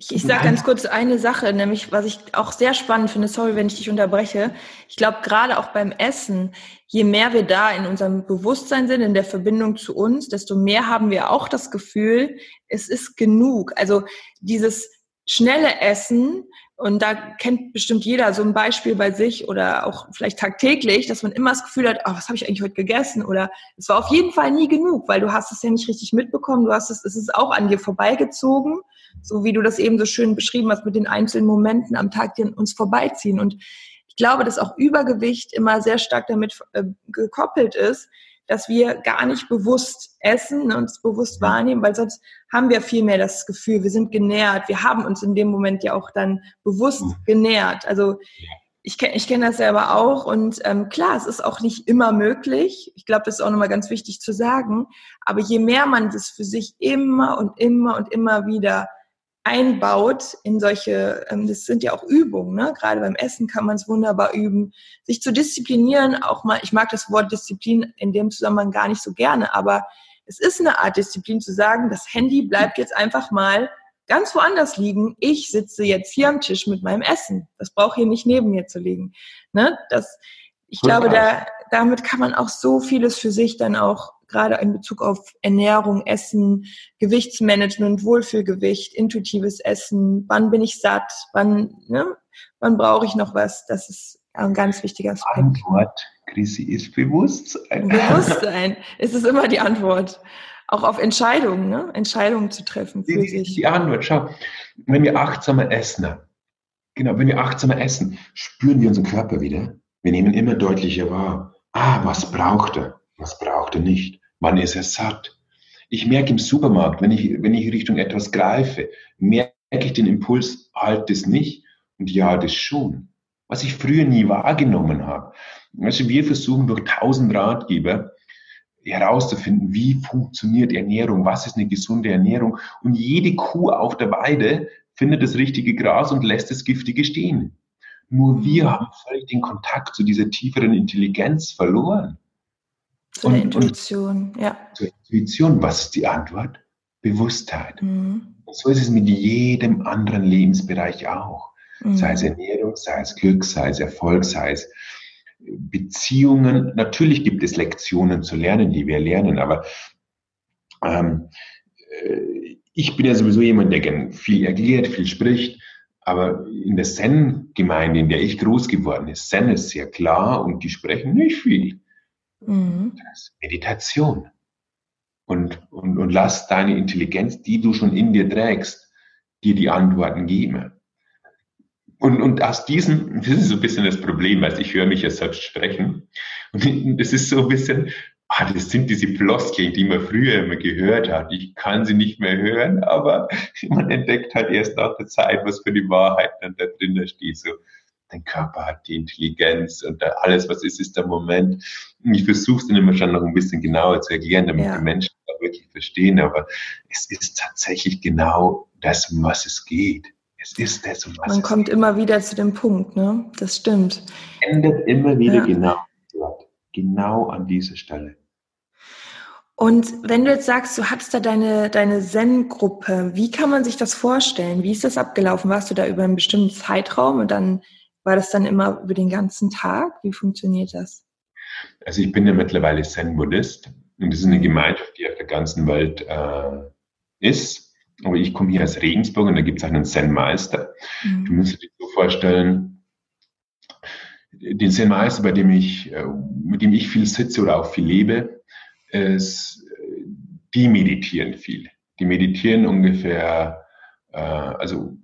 ich, ich sage ganz kurz eine Sache, nämlich was ich auch sehr spannend finde, sorry, wenn ich dich unterbreche. Ich glaube, gerade auch beim Essen, je mehr wir da in unserem Bewusstsein sind, in der Verbindung zu uns, desto mehr haben wir auch das Gefühl, es ist genug. Also dieses schnelle Essen, und da kennt bestimmt jeder so ein Beispiel bei sich oder auch vielleicht tagtäglich, dass man immer das Gefühl hat, oh, was habe ich eigentlich heute gegessen? Oder es war auf jeden Fall nie genug, weil du hast es ja nicht richtig mitbekommen, du hast es, es ist auch an dir vorbeigezogen so wie du das eben so schön beschrieben hast mit den einzelnen Momenten am Tag, die an uns vorbeiziehen. Und ich glaube, dass auch Übergewicht immer sehr stark damit äh, gekoppelt ist, dass wir gar nicht bewusst essen und uns bewusst wahrnehmen, weil sonst haben wir viel mehr das Gefühl, wir sind genährt, wir haben uns in dem Moment ja auch dann bewusst mhm. genährt. Also ich kenne ich kenn das selber auch und ähm, klar, es ist auch nicht immer möglich. Ich glaube, das ist auch nochmal ganz wichtig zu sagen. Aber je mehr man das für sich immer und immer und immer wieder einbaut in solche, ähm, das sind ja auch Übungen, ne? gerade beim Essen kann man es wunderbar üben, sich zu disziplinieren, auch mal, ich mag das Wort Disziplin in dem Zusammenhang gar nicht so gerne, aber es ist eine Art Disziplin zu sagen, das Handy bleibt jetzt einfach mal ganz woanders liegen. Ich sitze jetzt hier am Tisch mit meinem Essen. Das braucht hier nicht neben mir zu liegen. Ne? Das, ich glaube, da, damit kann man auch so vieles für sich dann auch gerade in Bezug auf Ernährung, Essen, Gewichtsmanagement, Wohlfühlgewicht, intuitives Essen, wann bin ich satt, wann, ne, wann brauche ich noch was, das ist ein ganz wichtiger Aspekt. Antwort, Chrissy, ist Bewusstsein. Bewusstsein, es ist immer die Antwort. Auch auf Entscheidungen, ne? Entscheidungen zu treffen für die, sich. Die Antwort, schau, wenn wir achtsamer essen, genau, wenn wir achtsamer essen, spüren wir unseren Körper wieder. Wir nehmen immer deutlicher wahr. Ah, was braucht er? Was braucht er nicht? Wann ist er satt? Ich merke im Supermarkt, wenn ich, wenn ich Richtung etwas greife, merke ich den Impuls, halt das nicht und ja, das schon. Was ich früher nie wahrgenommen habe. Also wir versuchen durch tausend Ratgeber herauszufinden, wie funktioniert Ernährung, was ist eine gesunde Ernährung. Und jede Kuh auf der Weide findet das richtige Gras und lässt das Giftige stehen. Nur wir haben völlig den Kontakt zu dieser tieferen Intelligenz verloren. Zu der Intuition, ja. Zur Intuition, was ist die Antwort? Bewusstheit. Mhm. Und so ist es mit jedem anderen Lebensbereich auch. Mhm. Sei es Ernährung, sei es Glück, sei es Erfolg, sei es Beziehungen. Natürlich gibt es Lektionen zu lernen, die wir lernen, aber ähm, äh, ich bin ja sowieso jemand, der gern viel erklärt, viel spricht. Aber in der Zen-Gemeinde, in der ich groß geworden ist, Zen ist sehr klar und die sprechen nicht viel. Mhm. Meditation. Und, und, und lass deine Intelligenz, die du schon in dir trägst, dir die Antworten geben. Und, und aus diesem, das ist so ein bisschen das Problem, weil ich höre mich ja selbst sprechen. Und das ist so ein bisschen, ah, das sind diese Floskeln, die man früher immer gehört hat. Ich kann sie nicht mehr hören, aber man entdeckt halt erst nach der Zeit, was für die Wahrheit dann da drin steht. So, dein Körper hat die Intelligenz und alles, was ist, ist der Moment. Ich versuche es dann immer schon noch ein bisschen genauer zu erklären, damit ja. die Menschen auch wirklich verstehen. Aber es ist tatsächlich genau das, um was es geht. Es ist das, um was Man kommt geht. immer wieder zu dem Punkt, ne? Das stimmt. Endet immer wieder ja. genau dort. Genau an dieser Stelle. Und wenn du jetzt sagst, du hattest da deine, deine Zen-Gruppe, wie kann man sich das vorstellen? Wie ist das abgelaufen? Warst du da über einen bestimmten Zeitraum und dann war das dann immer über den ganzen Tag? Wie funktioniert das? Also ich bin ja mittlerweile Zen-Buddhist und das ist eine Gemeinschaft, die auf der ganzen Welt äh, ist. Aber ich komme hier aus Regensburg und da gibt es auch einen Zen-Meister. Mhm. Du musst dir so vorstellen, den Zen-Meister, bei dem ich, äh, mit dem ich viel sitze oder auch viel lebe, ist, die meditieren viel. Die meditieren ungefähr, äh, also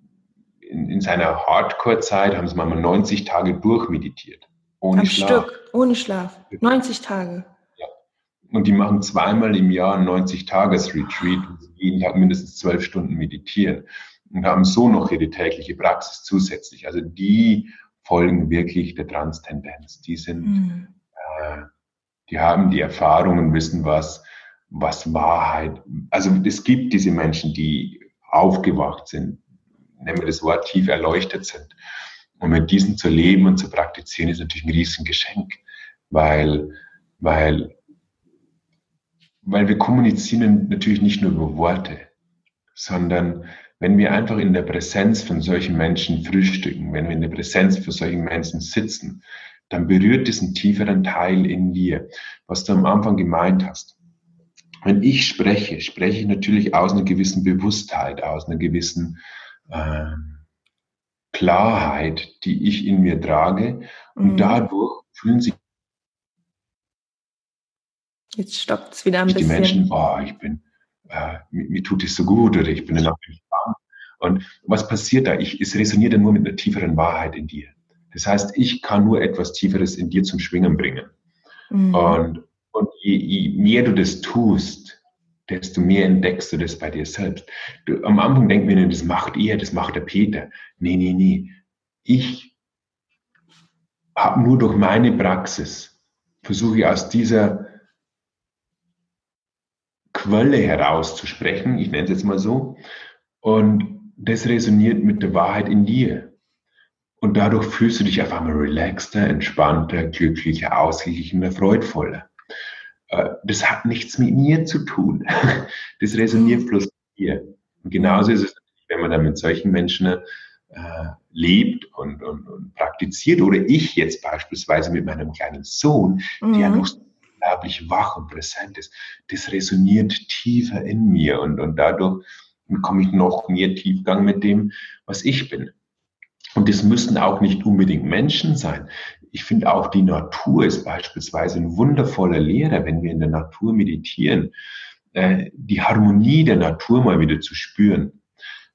in, in seiner Hardcore-Zeit haben sie mal 90 Tage durchmeditiert. Ohne Am Schlaf. Stück, ohne Schlaf. 90 Tage. Ja. Und die machen zweimal im Jahr ein 90-Tages-Retreat, wo sie jeden Tag mindestens zwölf Stunden meditieren und haben so noch ihre tägliche Praxis zusätzlich. Also die folgen wirklich der Transtendenz. Die sind mhm. äh, die haben die Erfahrungen, wissen was, was Wahrheit, also es gibt diese Menschen, die aufgewacht sind, nennen wir das Wort tief erleuchtet sind. Und mit diesen zu leben und zu praktizieren, ist natürlich ein Riesengeschenk, weil, weil, weil wir kommunizieren natürlich nicht nur über Worte, sondern wenn wir einfach in der Präsenz von solchen Menschen frühstücken, wenn wir in der Präsenz von solchen Menschen sitzen, dann berührt es einen tieferen Teil in dir, was du am Anfang gemeint hast. Wenn ich spreche, spreche ich natürlich aus einer gewissen Bewusstheit, aus einer gewissen äh, Klarheit, die ich in mir trage. Und mhm. dadurch fühlen sich Jetzt stoppt es wieder ein die bisschen. Die Menschen, oh, ich bin, äh, mir, mir, tut es so gut oder ich bin auch entspannt. Und was passiert da? Ich, es resoniert dann nur mit einer tieferen Wahrheit in dir. Das heißt, ich kann nur etwas Tieferes in dir zum Schwingen bringen. Mhm. Und, und je, je, mehr du das tust, desto mehr entdeckst du das bei dir selbst. Du, am Anfang denken wir, das macht er, das macht der Peter. Nee, nee, nee. Ich habe nur durch meine Praxis, versuche ich aus dieser Quelle herauszusprechen, ich nenne es jetzt mal so, und das resoniert mit der Wahrheit in dir. Und dadurch fühlst du dich auf einmal relaxter, entspannter, glücklicher, ausgeglichener, freudvoller. Äh, das hat nichts mit mir zu tun. Das resoniert bloß mit dir. Und genauso ist es, wenn man dann mit solchen Menschen äh, lebt und, und, und, praktiziert, oder ich jetzt beispielsweise mit meinem kleinen Sohn, mhm. der noch so unglaublich wach und präsent ist, das resoniert tiefer in mir und, und dadurch bekomme ich noch mehr Tiefgang mit dem, was ich bin. Und das müssen auch nicht unbedingt Menschen sein. Ich finde auch die Natur ist beispielsweise ein wundervoller Lehrer, wenn wir in der Natur meditieren, äh, die Harmonie der Natur mal wieder zu spüren.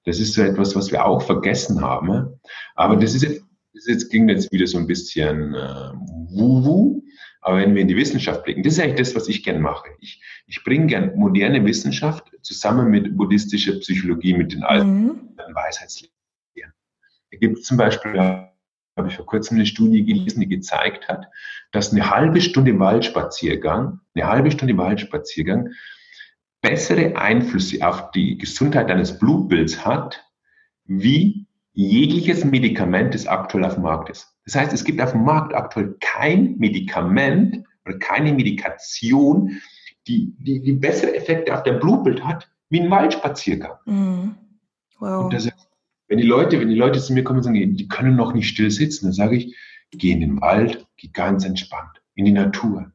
Das ist so etwas, was wir auch vergessen haben. Aber das ist jetzt, das jetzt ging jetzt wieder so ein bisschen äh, wuhu. Aber wenn wir in die Wissenschaft blicken, das ist eigentlich das, was ich gern mache. Ich, ich bringe gern moderne Wissenschaft zusammen mit buddhistischer Psychologie, mit den alten mhm. Weisheitslehren. Da gibt es zum Beispiel, habe ich vor kurzem eine Studie gelesen, die gezeigt hat, dass eine halbe Stunde Waldspaziergang, eine halbe Stunde Waldspaziergang bessere Einflüsse auf die Gesundheit deines Blutbilds hat, wie jegliches Medikament, das aktuell auf dem Markt ist. Das heißt, es gibt auf dem Markt aktuell kein Medikament oder keine Medikation, die, die, die bessere Effekte auf dein Blutbild hat, wie ein Waldspaziergang. Mhm. Wow. Und das ist, wenn die Leute, wenn die Leute zu mir kommen und sagen, die können noch nicht still sitzen, dann sage ich, geh in den Wald, geh ganz entspannt, in die Natur.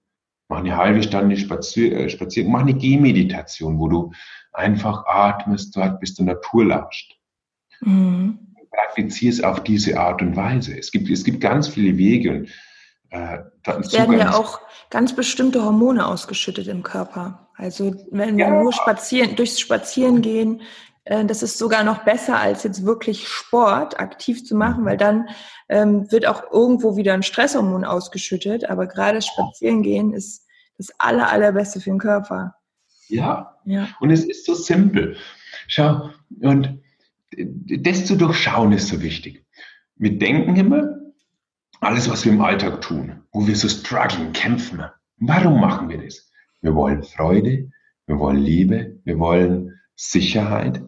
Mach eine halbe Stunde Spazier, äh, Spaziergang, mach eine Gehmeditation, wo du einfach atmest, dort bis der Natur lauscht. Mhm. Praktizier es auf diese Art und Weise. Es gibt, es gibt ganz viele Wege und äh, es werden ja auch ganz bestimmte Hormone ausgeschüttet im Körper. Also wenn wir ja. nur spazieren, durchs Spazieren gehen, äh, das ist sogar noch besser, als jetzt wirklich Sport aktiv zu machen, weil dann ähm, wird auch irgendwo wieder ein Stresshormon ausgeschüttet. Aber gerade spazieren gehen ist das aller, allerbeste für den Körper. Ja. ja. Und es ist so simpel. Schau, und das zu durchschauen ist so wichtig. Wir denken immer, alles, was wir im Alltag tun, wo wir so strugglen, kämpfen, warum machen wir das? Wir wollen Freude, wir wollen Liebe, wir wollen Sicherheit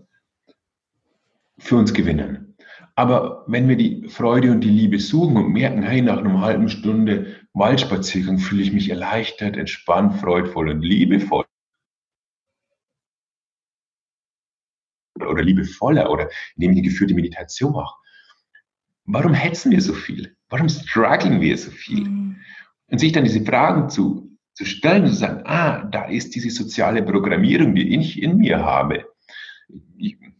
für uns gewinnen. Aber wenn wir die Freude und die Liebe suchen und merken, hey, nach einer halben Stunde Waldspaziergang fühle ich mich erleichtert, entspannt, freudvoll und liebevoll, oder liebevoller oder indem ich eine geführte Meditation mache. Warum hetzen wir so viel? Warum strugglen wir so viel? Mhm. Und sich dann diese Fragen zu, zu stellen und zu sagen, ah, da ist diese soziale Programmierung, die ich in mir habe.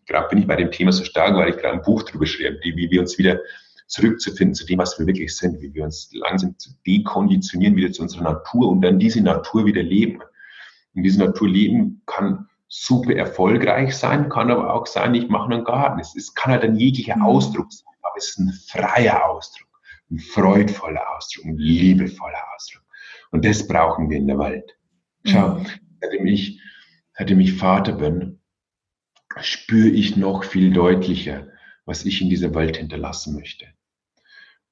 Gerade bin ich bei dem Thema so stark, weil ich gerade ein Buch drüber schreibe, wie wir uns wieder zurückzufinden zu dem, was wir wirklich sind, wie wir uns langsam dekonditionieren wieder zu unserer Natur und dann diese Natur wieder leben. Und diese Natur leben kann super erfolgreich sein, kann aber auch sein, ich mache einen Garten. Es, es kann halt ein jeglicher mhm. Ausdruck sein, aber es ist ein freier Ausdruck, ein freudvoller Ausdruck, ein liebevoller Ausdruck. Und das brauchen wir in der Welt. Schau, mhm. seitdem ich, seitdem ich Vater bin, spüre ich noch viel deutlicher, was ich in dieser Welt hinterlassen möchte.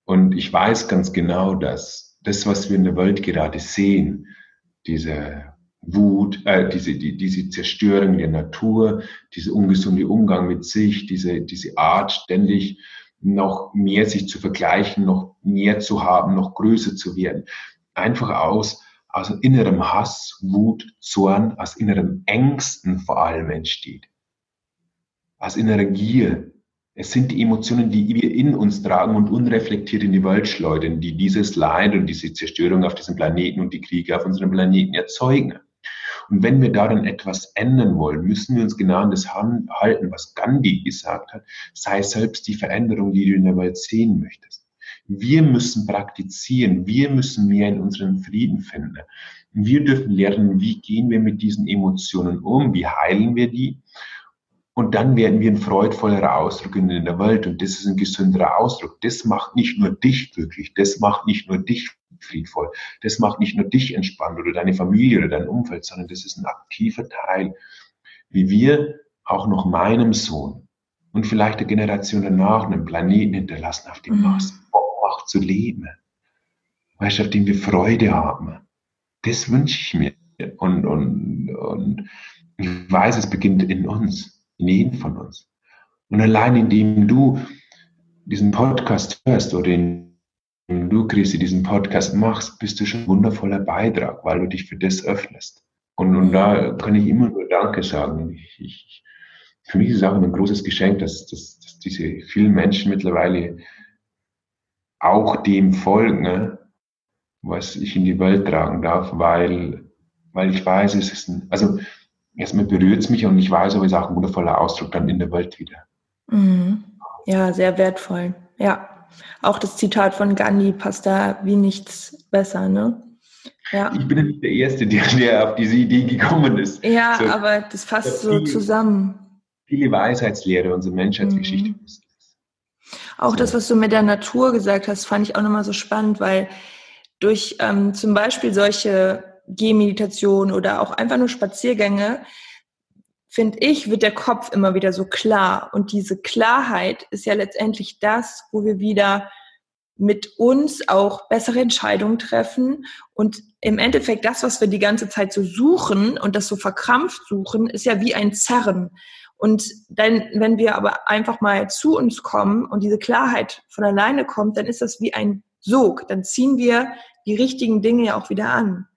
Und ich weiß ganz genau, dass das, was wir in der Welt gerade sehen, diese Wut, äh, diese, die, diese Zerstörung der Natur, dieser ungesunde Umgang mit sich, diese, diese Art ständig noch mehr sich zu vergleichen, noch mehr zu haben, noch größer zu werden. Einfach aus, aus innerem Hass, Wut, Zorn, aus innerem Ängsten vor allem entsteht. Aus innerer Gier, es sind die Emotionen, die wir in uns tragen und unreflektiert in die Welt schleudern, die dieses Leid und diese Zerstörung auf diesem Planeten und die Kriege auf unserem Planeten erzeugen. Und wenn wir daran etwas ändern wollen, müssen wir uns genau an das halten, was Gandhi gesagt hat, sei selbst die Veränderung, die du in der Welt sehen möchtest. Wir müssen praktizieren, wir müssen mehr in unseren Frieden finden. Wir dürfen lernen, wie gehen wir mit diesen Emotionen um, wie heilen wir die. Und dann werden wir ein freudvollerer Ausdruck in der Welt. Und das ist ein gesünderer Ausdruck. Das macht nicht nur dich glücklich, das macht nicht nur dich friedvoll. Das macht nicht nur dich entspannt oder deine Familie oder dein Umfeld, sondern das ist ein aktiver Teil, wie wir auch noch meinem Sohn und vielleicht der Generation danach einen Planeten hinterlassen, auf dem mhm. es Bock macht zu leben. Weißt du, auf dem wir Freude haben. Das wünsche ich mir. Und, und, und ich weiß, es beginnt in uns, in jedem von uns. Und allein indem du diesen Podcast hörst oder in du, Chrissy, diesen Podcast machst, bist du schon ein wundervoller Beitrag, weil du dich für das öffnest. Und, und da kann ich immer nur Danke sagen. Ich, ich, für mich ist es auch ein großes Geschenk, dass, dass, dass diese vielen Menschen mittlerweile auch dem folgen, ne, was ich in die Welt tragen darf, weil, weil ich weiß, es ist ein, also erstmal berührt es mich und ich weiß, aber es ist auch ein wundervoller Ausdruck dann in der Welt wieder. Mhm. Ja, sehr wertvoll. Ja. Auch das Zitat von Gandhi passt da wie nichts besser, ne? Ja. Ich bin nicht der Erste, der, der auf diese Idee gekommen ist. Ja, so, aber das fasst so viele, zusammen. Viele Weisheitslehre unserer Menschheitsgeschichte. Mhm. Auch so. das, was du mit der Natur gesagt hast, fand ich auch nochmal so spannend, weil durch ähm, zum Beispiel solche Gehmeditationen oder auch einfach nur Spaziergänge finde ich, wird der Kopf immer wieder so klar. Und diese Klarheit ist ja letztendlich das, wo wir wieder mit uns auch bessere Entscheidungen treffen. Und im Endeffekt das, was wir die ganze Zeit so suchen und das so verkrampft suchen, ist ja wie ein Zerren. Und dann, wenn wir aber einfach mal zu uns kommen und diese Klarheit von alleine kommt, dann ist das wie ein Sog. Dann ziehen wir die richtigen Dinge ja auch wieder an.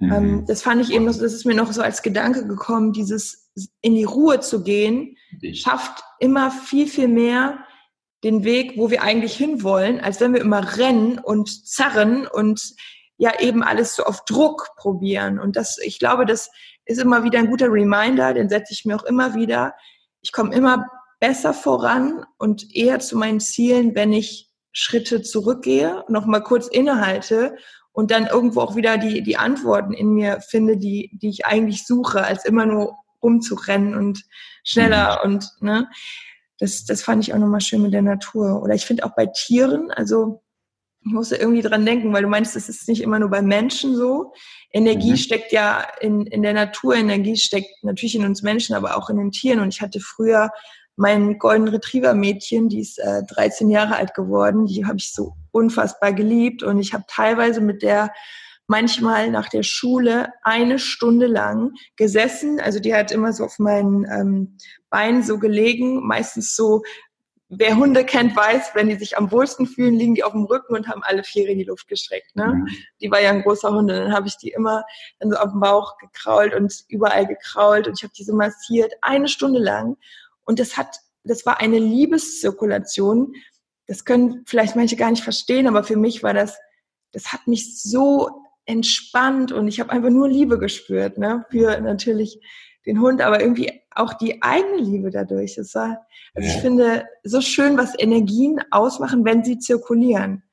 Mhm. Das fand ich eben, das ist mir noch so als Gedanke gekommen, dieses in die Ruhe zu gehen, schafft immer viel, viel mehr den Weg, wo wir eigentlich hinwollen, als wenn wir immer rennen und zerren und ja eben alles so auf Druck probieren. Und das, ich glaube, das ist immer wieder ein guter Reminder, den setze ich mir auch immer wieder. Ich komme immer besser voran und eher zu meinen Zielen, wenn ich Schritte zurückgehe, nochmal kurz innehalte und dann irgendwo auch wieder die, die Antworten in mir finde, die, die ich eigentlich suche, als immer nur rumzurennen und schneller mhm. und, ne, das, das fand ich auch nochmal schön mit der Natur. Oder ich finde auch bei Tieren, also ich musste irgendwie dran denken, weil du meinst, es ist nicht immer nur bei Menschen so. Energie mhm. steckt ja in, in der Natur, Energie steckt natürlich in uns Menschen, aber auch in den Tieren. Und ich hatte früher mein Golden Retriever Mädchen, die ist äh, 13 Jahre alt geworden, die habe ich so unfassbar geliebt und ich habe teilweise mit der manchmal nach der Schule eine Stunde lang gesessen. Also die hat immer so auf meinen ähm, Beinen so gelegen, meistens so, wer Hunde kennt, weiß, wenn die sich am wohlsten fühlen, liegen die auf dem Rücken und haben alle Viere in die Luft gestreckt. Ne? Mhm. Die war ja ein großer Hund und dann habe ich die immer dann so auf dem Bauch gekrault und überall gekrault und ich habe die so massiert, eine Stunde lang. Und das hat, das war eine Liebeszirkulation. Das können vielleicht manche gar nicht verstehen, aber für mich war das, das hat mich so entspannt und ich habe einfach nur Liebe gespürt, ne, für natürlich den Hund, aber irgendwie auch die eigene Liebe dadurch. Das war, also ja. ich finde so schön, was Energien ausmachen, wenn sie zirkulieren.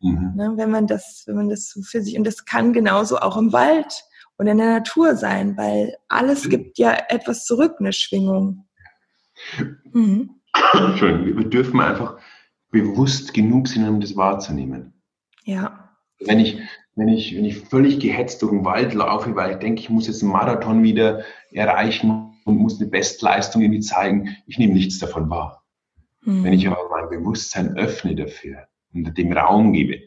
Mhm. Ne, wenn man das, wenn man das so für sich, und das kann genauso auch im Wald und in der Natur sein, weil alles mhm. gibt ja etwas zurück, eine Schwingung. Mhm. Wir dürfen einfach bewusst genug sein, um das wahrzunehmen. Ja. Wenn ich, wenn ich, wenn ich völlig gehetzt durch den Wald laufe, weil ich denke, ich muss jetzt einen Marathon wieder erreichen und muss eine Bestleistung irgendwie zeigen, ich nehme nichts davon wahr. Mhm. Wenn ich aber mein Bewusstsein öffne dafür und dem Raum gebe,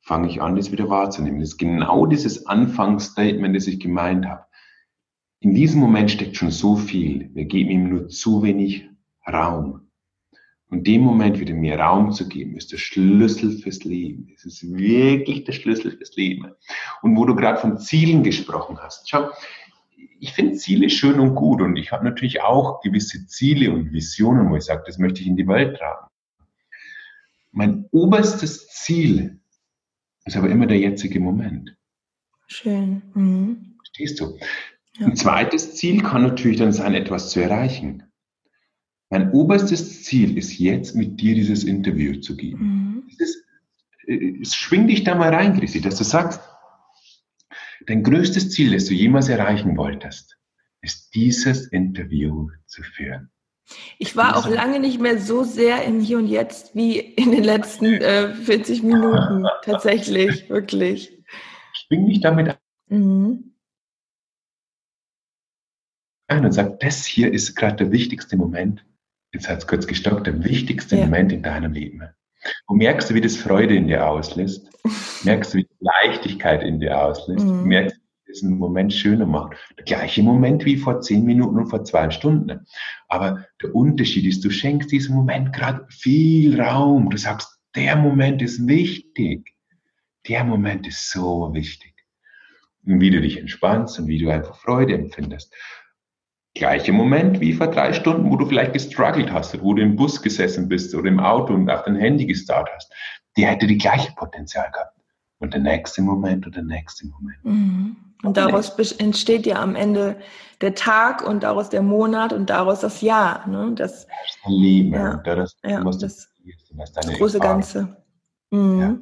fange ich an, das wieder wahrzunehmen. Das ist genau dieses Anfangsstatement, das ich gemeint habe. In diesem Moment steckt schon so viel. Wir geben ihm nur zu wenig Raum. Und dem Moment wieder mehr Raum zu geben, ist der Schlüssel fürs Leben. Es ist wirklich der Schlüssel fürs Leben. Und wo du gerade von Zielen gesprochen hast. Schau, ich finde Ziele schön und gut und ich habe natürlich auch gewisse Ziele und Visionen, wo ich sage, das möchte ich in die Welt tragen. Mein oberstes Ziel ist aber immer der jetzige Moment. Schön. Mhm. Verstehst du? Ja. Ein zweites Ziel kann natürlich dann sein, etwas zu erreichen. Mein oberstes Ziel ist jetzt, mit dir dieses Interview zu geben. Mhm. Ist, äh, schwing dich da mal rein, Chrissy, dass du sagst, dein größtes Ziel, das du jemals erreichen wolltest, ist dieses Interview zu führen. Ich war auch lange nicht mehr so sehr im Hier und Jetzt wie in den letzten äh, 40 Minuten. Tatsächlich, wirklich. Schwing dich damit mhm. Ein und sag, das hier ist gerade der wichtigste Moment jetzt hat es kurz gestockt, der wichtigste ja. Moment in deinem Leben. Und merkst du, wie das Freude in dir auslöst? merkst du, wie Leichtigkeit in dir auslöst? Mhm. Merkst du, wie es einen Moment schöner macht? Der gleiche Moment wie vor zehn Minuten und vor zwei Stunden. Aber der Unterschied ist, du schenkst diesem Moment gerade viel Raum. Du sagst, der Moment ist wichtig. Der Moment ist so wichtig. Und wie du dich entspannst und wie du einfach Freude empfindest gleiche Moment wie vor drei Stunden, wo du vielleicht gestruggelt hast, wo du im Bus gesessen bist oder im Auto und auf dein Handy gestartet hast, die hätte die gleiche Potenzial gehabt. Und der nächste Moment und der nächste Moment. Mhm. Und daraus entsteht ja am Ende der Tag und daraus der Monat und daraus das Jahr. Ne? Das, das Leben. Ja, das, ja, das, das, das große Ganze. Mhm. Ja.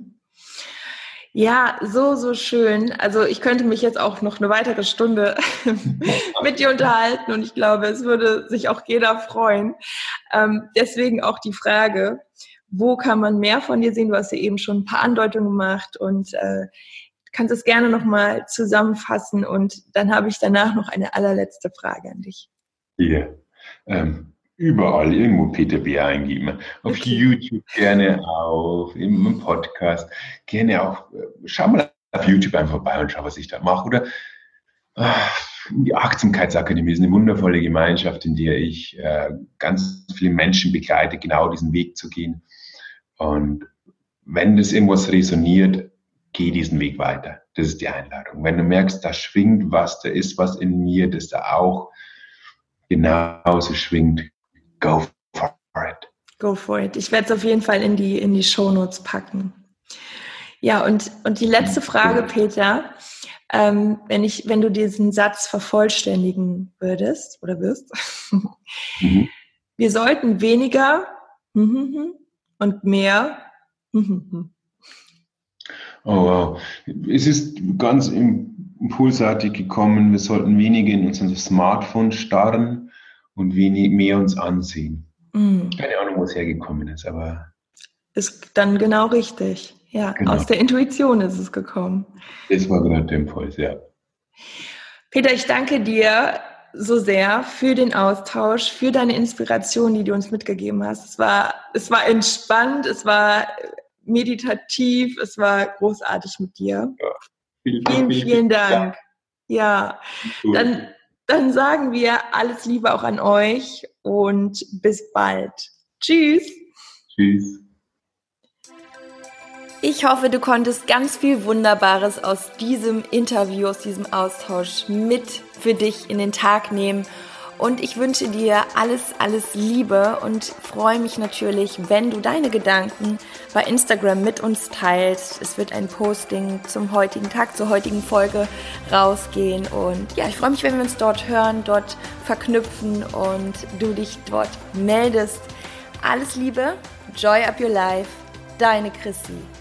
Ja, so, so schön. Also ich könnte mich jetzt auch noch eine weitere Stunde mit dir unterhalten und ich glaube, es würde sich auch jeder freuen. Ähm, deswegen auch die Frage, wo kann man mehr von dir sehen? Du hast ja eben schon ein paar Andeutungen gemacht und äh, kannst es gerne nochmal zusammenfassen und dann habe ich danach noch eine allerletzte Frage an dich. Ja, ähm, überall irgendwo Peter Bär eingeben. Auf okay. YouTube gerne auch, im Podcast. Gerne auch, äh, schau mal auf YouTube einfach vorbei und schau, was ich da mache. Oder ach, die Achtsamkeitsakademie ist eine wundervolle Gemeinschaft, in der ich äh, ganz viele Menschen begleite, genau diesen Weg zu gehen. Und wenn das irgendwas resoniert, geh diesen Weg weiter. Das ist die Einladung. Wenn du merkst, da schwingt was, da ist was in mir, das da auch genauso schwingt, go for it. Go for it. Ich werde es auf jeden Fall in die, in die Shownotes packen. Ja, und, und die letzte Frage, Peter. Ähm, wenn ich, wenn du diesen Satz vervollständigen würdest oder wirst, mhm. wir sollten weniger und mehr. Oh wow. Es ist ganz impulsartig gekommen, wir sollten weniger in unserem Smartphone starren und wenig mehr uns ansehen. Mhm. Keine Ahnung, wo es hergekommen ist, aber. Ist dann genau richtig. Ja, genau. aus der Intuition ist es gekommen. Das war gerade der Impuls, ja. Peter, ich danke dir so sehr für den Austausch, für deine Inspiration, die du uns mitgegeben hast. Es war, es war entspannt, es war meditativ, es war großartig mit dir. Ja. Vielen, vielen, vielen, vielen Dank. Ja, ja. dann, dann sagen wir alles Liebe auch an euch und bis bald. Tschüss. Tschüss. Ich hoffe, du konntest ganz viel Wunderbares aus diesem Interview, aus diesem Austausch mit für dich in den Tag nehmen. Und ich wünsche dir alles, alles Liebe und freue mich natürlich, wenn du deine Gedanken bei Instagram mit uns teilst. Es wird ein Posting zum heutigen Tag, zur heutigen Folge rausgehen. Und ja, ich freue mich, wenn wir uns dort hören, dort verknüpfen und du dich dort meldest. Alles Liebe, Joy Up Your Life, deine Chrissy.